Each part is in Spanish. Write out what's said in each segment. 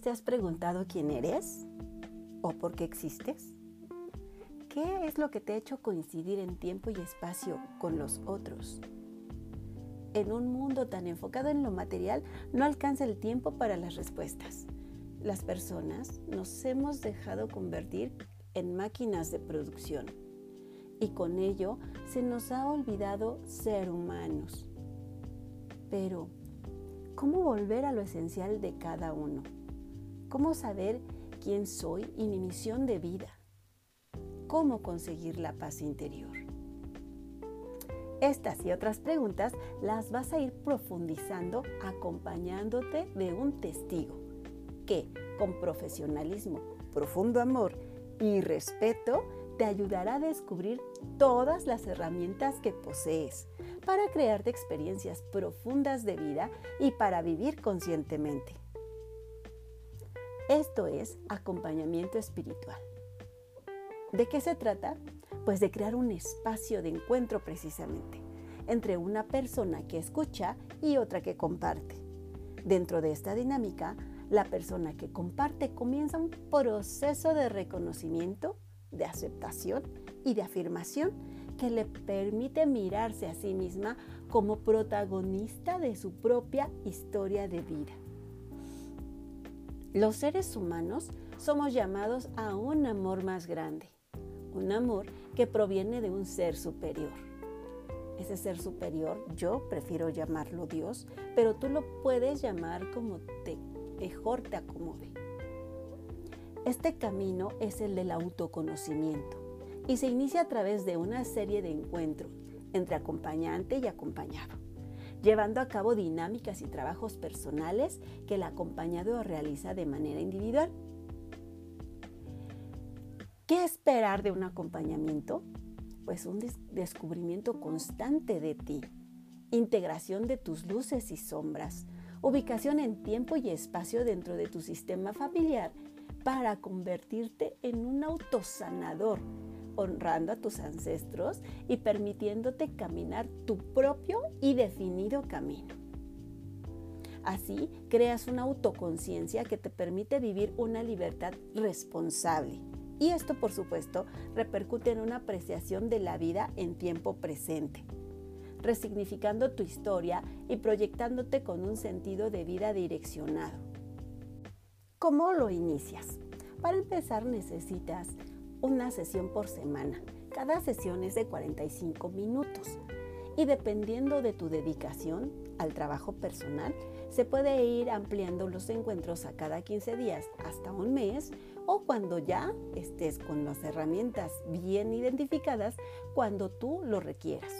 te has preguntado quién eres o por qué existes? ¿Qué es lo que te ha hecho coincidir en tiempo y espacio con los otros? En un mundo tan enfocado en lo material, no alcanza el tiempo para las respuestas. Las personas nos hemos dejado convertir en máquinas de producción y con ello se nos ha olvidado ser humanos. Pero, ¿cómo volver a lo esencial de cada uno? ¿Cómo saber quién soy y mi misión de vida? ¿Cómo conseguir la paz interior? Estas y otras preguntas las vas a ir profundizando acompañándote de un testigo que, con profesionalismo, profundo amor y respeto, te ayudará a descubrir todas las herramientas que posees para crearte experiencias profundas de vida y para vivir conscientemente. Esto es acompañamiento espiritual. ¿De qué se trata? Pues de crear un espacio de encuentro precisamente entre una persona que escucha y otra que comparte. Dentro de esta dinámica, la persona que comparte comienza un proceso de reconocimiento, de aceptación y de afirmación que le permite mirarse a sí misma como protagonista de su propia historia de vida. Los seres humanos somos llamados a un amor más grande, un amor que proviene de un ser superior. Ese ser superior, yo prefiero llamarlo Dios, pero tú lo puedes llamar como te, mejor te acomode. Este camino es el del autoconocimiento y se inicia a través de una serie de encuentros entre acompañante y acompañado llevando a cabo dinámicas y trabajos personales que el acompañado realiza de manera individual. ¿Qué esperar de un acompañamiento? Pues un descubrimiento constante de ti, integración de tus luces y sombras, ubicación en tiempo y espacio dentro de tu sistema familiar para convertirte en un autosanador honrando a tus ancestros y permitiéndote caminar tu propio y definido camino. Así creas una autoconciencia que te permite vivir una libertad responsable. Y esto, por supuesto, repercute en una apreciación de la vida en tiempo presente, resignificando tu historia y proyectándote con un sentido de vida direccionado. ¿Cómo lo inicias? Para empezar necesitas una sesión por semana. Cada sesión es de 45 minutos y dependiendo de tu dedicación al trabajo personal, se puede ir ampliando los encuentros a cada 15 días hasta un mes o cuando ya estés con las herramientas bien identificadas cuando tú lo requieras.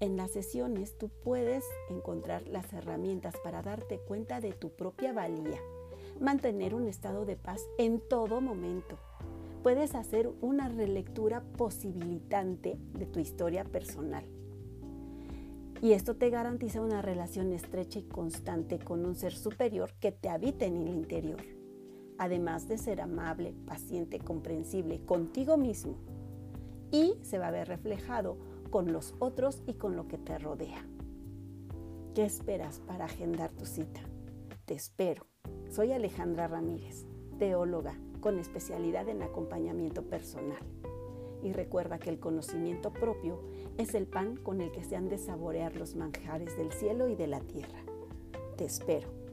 En las sesiones tú puedes encontrar las herramientas para darte cuenta de tu propia valía mantener un estado de paz en todo momento. Puedes hacer una relectura posibilitante de tu historia personal. Y esto te garantiza una relación estrecha y constante con un ser superior que te habita en el interior, además de ser amable, paciente, comprensible contigo mismo. Y se va a ver reflejado con los otros y con lo que te rodea. ¿Qué esperas para agendar tu cita? Te espero. Soy Alejandra Ramírez, teóloga con especialidad en acompañamiento personal. Y recuerda que el conocimiento propio es el pan con el que se han de saborear los manjares del cielo y de la tierra. Te espero.